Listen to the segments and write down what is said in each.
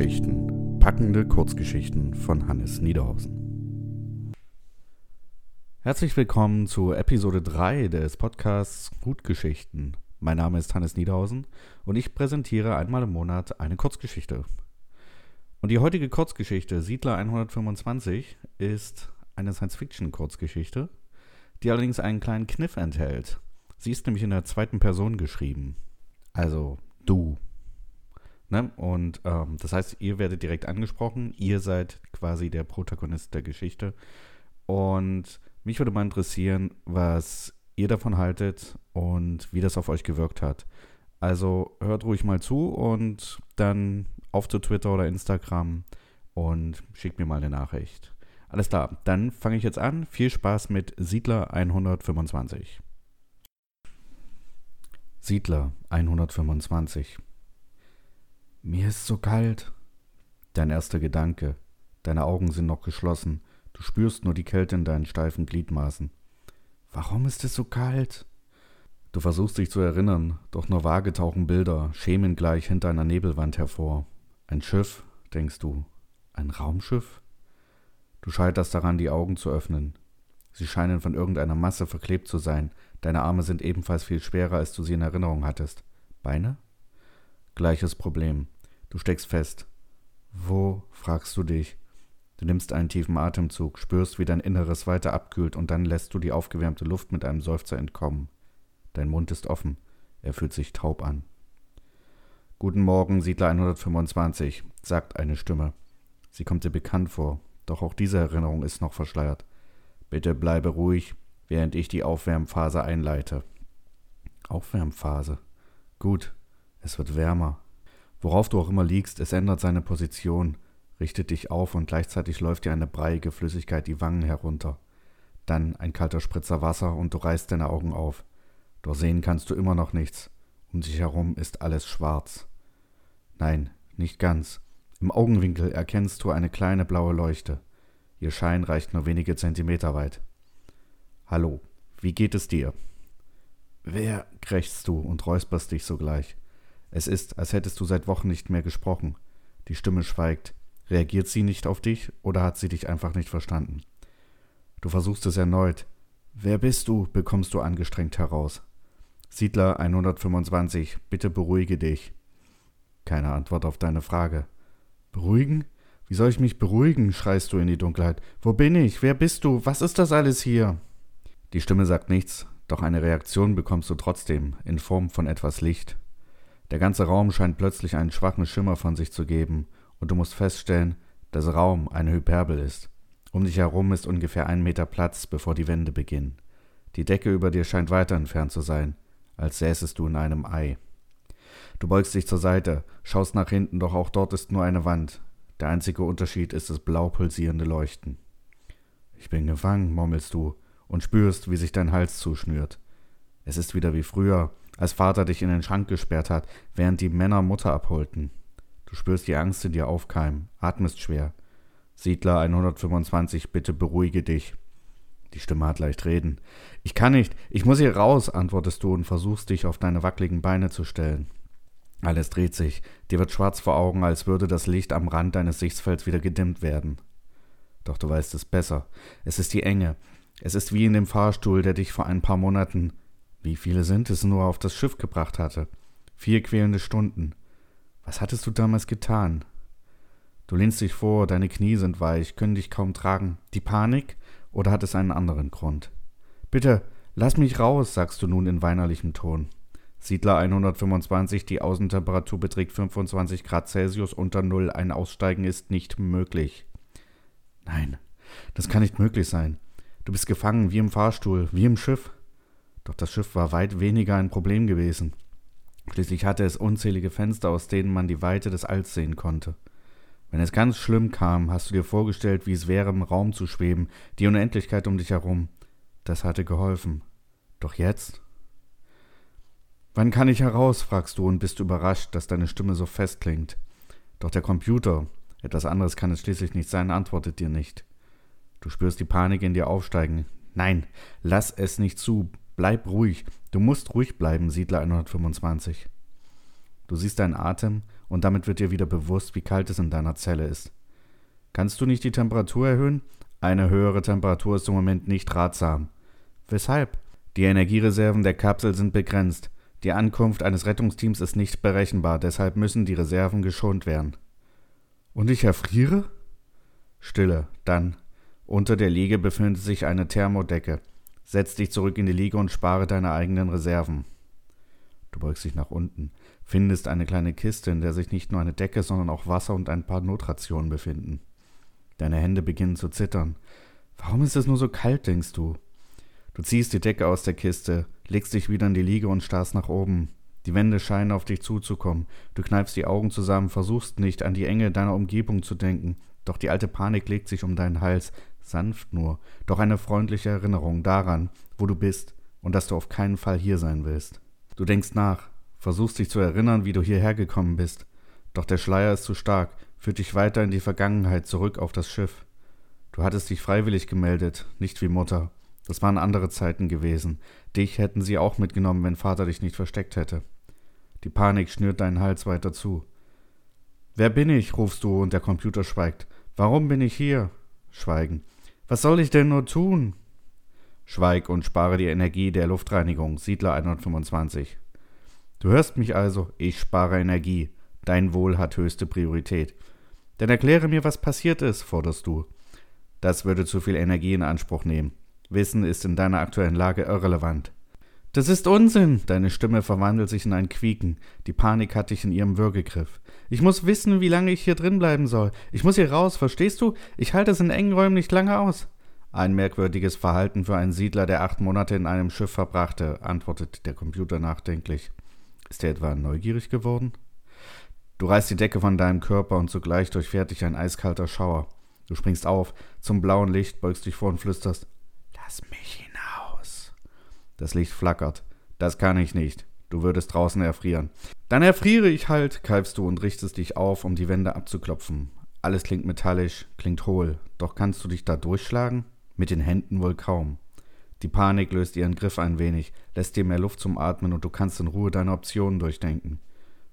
Gutgeschichten. Packende Kurzgeschichten von Hannes Niederhausen. Herzlich willkommen zu Episode 3 des Podcasts Gutgeschichten. Mein Name ist Hannes Niederhausen und ich präsentiere einmal im Monat eine Kurzgeschichte. Und die heutige Kurzgeschichte Siedler 125 ist eine Science-Fiction-Kurzgeschichte, die allerdings einen kleinen Kniff enthält. Sie ist nämlich in der zweiten Person geschrieben. Also du. Ne? Und ähm, das heißt, ihr werdet direkt angesprochen. Ihr seid quasi der Protagonist der Geschichte. Und mich würde mal interessieren, was ihr davon haltet und wie das auf euch gewirkt hat. Also hört ruhig mal zu und dann auf zu Twitter oder Instagram und schickt mir mal eine Nachricht. Alles klar, dann fange ich jetzt an. Viel Spaß mit Siedler 125. Siedler 125 mir ist so kalt. Dein erster Gedanke. Deine Augen sind noch geschlossen. Du spürst nur die Kälte in deinen steifen Gliedmaßen. Warum ist es so kalt? Du versuchst dich zu erinnern, doch nur vage tauchen Bilder, schemen gleich hinter einer Nebelwand hervor. Ein Schiff, denkst du. Ein Raumschiff? Du scheiterst daran, die Augen zu öffnen. Sie scheinen von irgendeiner Masse verklebt zu sein. Deine Arme sind ebenfalls viel schwerer, als du sie in Erinnerung hattest. Beine? Gleiches Problem. Du steckst fest. Wo, fragst du dich. Du nimmst einen tiefen Atemzug, spürst, wie dein Inneres weiter abkühlt und dann lässt du die aufgewärmte Luft mit einem Seufzer entkommen. Dein Mund ist offen, er fühlt sich taub an. Guten Morgen, Siedler 125, sagt eine Stimme. Sie kommt dir bekannt vor, doch auch diese Erinnerung ist noch verschleiert. Bitte bleibe ruhig, während ich die Aufwärmphase einleite. Aufwärmphase. Gut, es wird wärmer. Worauf du auch immer liegst, es ändert seine Position, richtet dich auf und gleichzeitig läuft dir eine breiige Flüssigkeit die Wangen herunter. Dann ein kalter Spritzer Wasser und du reißt deine Augen auf. Doch sehen kannst du immer noch nichts. Um dich herum ist alles schwarz. Nein, nicht ganz. Im Augenwinkel erkennst du eine kleine blaue Leuchte. Ihr Schein reicht nur wenige Zentimeter weit. Hallo, wie geht es dir? Wer? krächzt du und räusperst dich sogleich. Es ist, als hättest du seit Wochen nicht mehr gesprochen. Die Stimme schweigt. Reagiert sie nicht auf dich oder hat sie dich einfach nicht verstanden? Du versuchst es erneut. Wer bist du? bekommst du angestrengt heraus. Siedler 125, bitte beruhige dich. Keine Antwort auf deine Frage. Beruhigen? Wie soll ich mich beruhigen? schreist du in die Dunkelheit. Wo bin ich? Wer bist du? Was ist das alles hier? Die Stimme sagt nichts, doch eine Reaktion bekommst du trotzdem, in Form von etwas Licht. Der ganze Raum scheint plötzlich einen schwachen Schimmer von sich zu geben, und du musst feststellen, dass Raum eine Hyperbel ist. Um dich herum ist ungefähr ein Meter Platz, bevor die Wände beginnen. Die Decke über dir scheint weiter entfernt zu sein, als säßest du in einem Ei. Du beugst dich zur Seite, schaust nach hinten, doch auch dort ist nur eine Wand. Der einzige Unterschied ist das blau pulsierende Leuchten. Ich bin gefangen, murmelst du, und spürst, wie sich dein Hals zuschnürt. Es ist wieder wie früher, als Vater dich in den Schrank gesperrt hat, während die Männer Mutter abholten. Du spürst die Angst in dir aufkeimen, atmest schwer. Siedler 125, bitte beruhige dich. Die Stimme hat leicht reden. Ich kann nicht, ich muss hier raus, antwortest du und versuchst dich auf deine wackeligen Beine zu stellen. Alles dreht sich, dir wird schwarz vor Augen, als würde das Licht am Rand deines Sichtfelds wieder gedimmt werden. Doch du weißt es besser. Es ist die Enge. Es ist wie in dem Fahrstuhl, der dich vor ein paar Monaten wie viele sind es nur auf das Schiff gebracht hatte? Vier quälende Stunden. Was hattest du damals getan? Du lehnst dich vor, deine Knie sind weich, können dich kaum tragen. Die Panik? Oder hat es einen anderen Grund? Bitte, lass mich raus, sagst du nun in weinerlichem Ton. Siedler 125, die Außentemperatur beträgt 25 Grad Celsius unter Null, ein Aussteigen ist nicht möglich. Nein, das kann nicht möglich sein. Du bist gefangen wie im Fahrstuhl, wie im Schiff. Doch das Schiff war weit weniger ein Problem gewesen. Schließlich hatte es unzählige Fenster, aus denen man die Weite des Alls sehen konnte. Wenn es ganz schlimm kam, hast du dir vorgestellt, wie es wäre, im Raum zu schweben, die Unendlichkeit um dich herum. Das hatte geholfen. Doch jetzt? Wann kann ich heraus? fragst du und bist überrascht, dass deine Stimme so fest klingt. Doch der Computer, etwas anderes kann es schließlich nicht sein, antwortet dir nicht. Du spürst die Panik in dir aufsteigen. Nein, lass es nicht zu. Bleib ruhig. Du musst ruhig bleiben, Siedler 125. Du siehst deinen Atem und damit wird dir wieder bewusst, wie kalt es in deiner Zelle ist. Kannst du nicht die Temperatur erhöhen? Eine höhere Temperatur ist im Moment nicht ratsam. Weshalb? Die Energiereserven der Kapsel sind begrenzt. Die Ankunft eines Rettungsteams ist nicht berechenbar, deshalb müssen die Reserven geschont werden. Und ich erfriere? Stille, dann. Unter der Liege befindet sich eine Thermodecke. Setz dich zurück in die Liege und spare deine eigenen Reserven. Du beugst dich nach unten, findest eine kleine Kiste, in der sich nicht nur eine Decke, sondern auch Wasser und ein paar Notrationen befinden. Deine Hände beginnen zu zittern. Warum ist es nur so kalt, denkst du? Du ziehst die Decke aus der Kiste, legst dich wieder in die Liege und starrst nach oben. Die Wände scheinen auf dich zuzukommen. Du kneifst die Augen zusammen, versuchst nicht an die Enge deiner Umgebung zu denken. Doch die alte Panik legt sich um deinen Hals, sanft nur, doch eine freundliche Erinnerung daran, wo du bist und dass du auf keinen Fall hier sein willst. Du denkst nach, versuchst dich zu erinnern, wie du hierher gekommen bist. Doch der Schleier ist zu stark, führt dich weiter in die Vergangenheit zurück auf das Schiff. Du hattest dich freiwillig gemeldet, nicht wie Mutter. Das waren andere Zeiten gewesen. Dich hätten sie auch mitgenommen, wenn Vater dich nicht versteckt hätte. Die Panik schnürt deinen Hals weiter zu. Wer bin ich? rufst du und der Computer schweigt. Warum bin ich hier? Schweigen. Was soll ich denn nur tun? Schweig und spare die Energie der Luftreinigung. Siedler 125. Du hörst mich also, ich spare Energie. Dein Wohl hat höchste Priorität. Dann erkläre mir, was passiert ist, forderst du. Das würde zu viel Energie in Anspruch nehmen. Wissen ist in deiner aktuellen Lage irrelevant. Das ist Unsinn! Deine Stimme verwandelt sich in ein Quieken. Die Panik hat dich in ihrem Würgegriff. Ich muss wissen, wie lange ich hier drin bleiben soll. Ich muss hier raus, verstehst du? Ich halte es in engen Räumen nicht lange aus. Ein merkwürdiges Verhalten für einen Siedler, der acht Monate in einem Schiff verbrachte, antwortet der Computer nachdenklich. Ist er etwa neugierig geworden? Du reißt die Decke von deinem Körper und zugleich durchfährt dich ein eiskalter Schauer. Du springst auf, zum blauen Licht, beugst dich vor und flüsterst Lass mich hinaus. Das Licht flackert. Das kann ich nicht. Du würdest draußen erfrieren. Dann erfriere ich halt, keifst du und richtest dich auf, um die Wände abzuklopfen. Alles klingt metallisch, klingt hohl. Doch kannst du dich da durchschlagen? Mit den Händen wohl kaum. Die Panik löst ihren Griff ein wenig, lässt dir mehr Luft zum Atmen und du kannst in Ruhe deine Optionen durchdenken.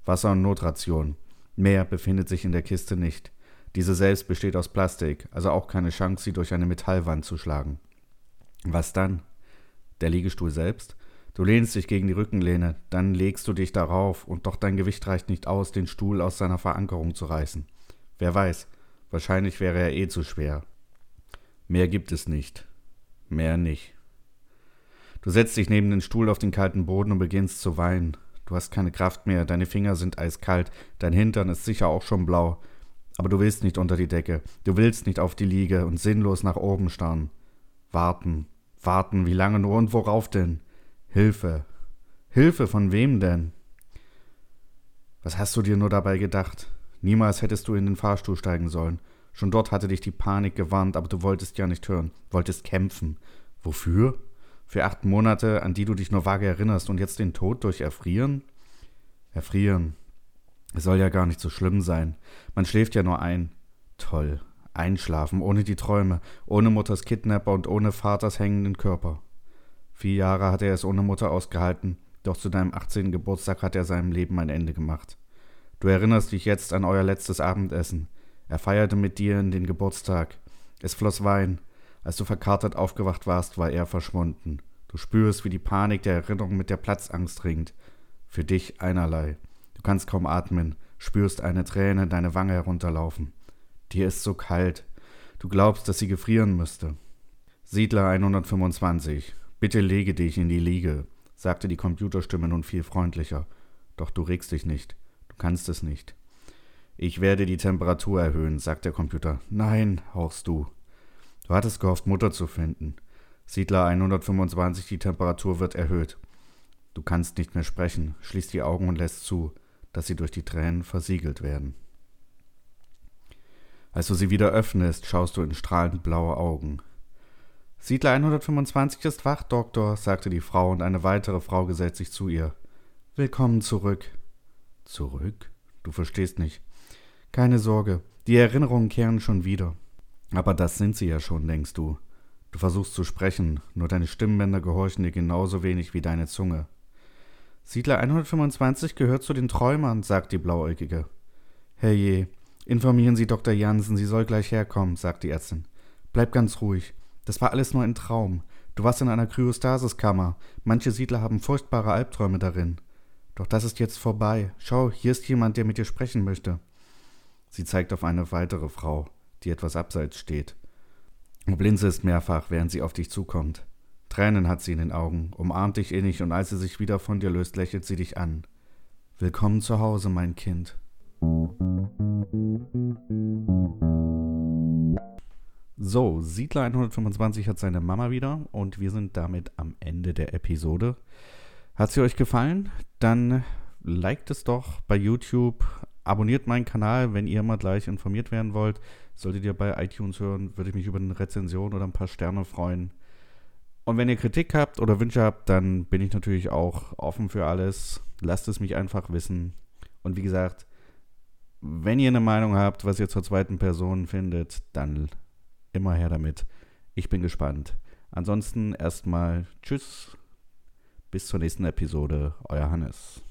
Wasser und Notration. Mehr befindet sich in der Kiste nicht. Diese selbst besteht aus Plastik, also auch keine Chance, sie durch eine Metallwand zu schlagen. Was dann? Der Liegestuhl selbst? Du lehnst dich gegen die Rückenlehne, dann legst du dich darauf, und doch dein Gewicht reicht nicht aus, den Stuhl aus seiner Verankerung zu reißen. Wer weiß, wahrscheinlich wäre er eh zu schwer. Mehr gibt es nicht. Mehr nicht. Du setzt dich neben den Stuhl auf den kalten Boden und beginnst zu weinen. Du hast keine Kraft mehr, deine Finger sind eiskalt, dein Hintern ist sicher auch schon blau. Aber du willst nicht unter die Decke, du willst nicht auf die Liege und sinnlos nach oben starren. Warten, warten, wie lange nur und worauf denn? Hilfe. Hilfe von wem denn? Was hast du dir nur dabei gedacht? Niemals hättest du in den Fahrstuhl steigen sollen. Schon dort hatte dich die Panik gewarnt, aber du wolltest ja nicht hören, wolltest kämpfen. Wofür? Für acht Monate, an die du dich nur vage erinnerst und jetzt den Tod durch Erfrieren? Erfrieren. Es soll ja gar nicht so schlimm sein. Man schläft ja nur ein. Toll. Einschlafen, ohne die Träume, ohne Mutters Kidnapper und ohne Vaters hängenden Körper. Vier Jahre hat er es ohne Mutter ausgehalten, doch zu deinem 18. Geburtstag hat er seinem Leben ein Ende gemacht. Du erinnerst dich jetzt an euer letztes Abendessen. Er feierte mit dir in den Geburtstag. Es floss Wein. Als du verkatert aufgewacht warst, war er verschwunden. Du spürst, wie die Panik der Erinnerung mit der Platzangst ringt. Für dich einerlei. Du kannst kaum atmen, spürst eine Träne deine Wange herunterlaufen. Dir ist so kalt. Du glaubst, dass sie gefrieren müsste. Siedler 125. Bitte lege dich in die Liege, sagte die Computerstimme nun viel freundlicher. Doch du regst dich nicht. Du kannst es nicht. Ich werde die Temperatur erhöhen, sagt der Computer. Nein, hauchst du. Du hattest gehofft, Mutter zu finden. Siedler 125, die Temperatur wird erhöht. Du kannst nicht mehr sprechen, schließt die Augen und lässt zu, dass sie durch die Tränen versiegelt werden. Als du sie wieder öffnest, schaust du in strahlend blaue Augen. Siedler 125 ist wach, Doktor, sagte die Frau, und eine weitere Frau gesellt sich zu ihr. Willkommen zurück. Zurück? Du verstehst nicht. Keine Sorge, die Erinnerungen kehren schon wieder. Aber das sind sie ja schon, denkst du. Du versuchst zu sprechen, nur deine Stimmbänder gehorchen dir genauso wenig wie deine Zunge. Siedler 125 gehört zu den Träumern, sagt die Blauäugige. Herrje, informieren Sie Dr. Jansen, sie soll gleich herkommen, sagt die Ärztin. Bleib ganz ruhig. Das war alles nur ein Traum. Du warst in einer Kryostasiskammer. Manche Siedler haben furchtbare Albträume darin. Doch das ist jetzt vorbei. Schau, hier ist jemand, der mit dir sprechen möchte. Sie zeigt auf eine weitere Frau, die etwas abseits steht. Du blinzelst mehrfach, während sie auf dich zukommt. Tränen hat sie in den Augen, umarmt dich innig und als sie sich wieder von dir löst, lächelt sie dich an. Willkommen zu Hause, mein Kind. So, Siedler 125 hat seine Mama wieder und wir sind damit am Ende der Episode. Hat sie euch gefallen? Dann liked es doch bei YouTube, abonniert meinen Kanal, wenn ihr immer gleich informiert werden wollt. Solltet ihr bei iTunes hören, würde ich mich über eine Rezension oder ein paar Sterne freuen. Und wenn ihr Kritik habt oder Wünsche habt, dann bin ich natürlich auch offen für alles. Lasst es mich einfach wissen. Und wie gesagt, wenn ihr eine Meinung habt, was ihr zur zweiten Person findet, dann immer her damit. Ich bin gespannt. Ansonsten erstmal Tschüss. Bis zur nächsten Episode. Euer Hannes.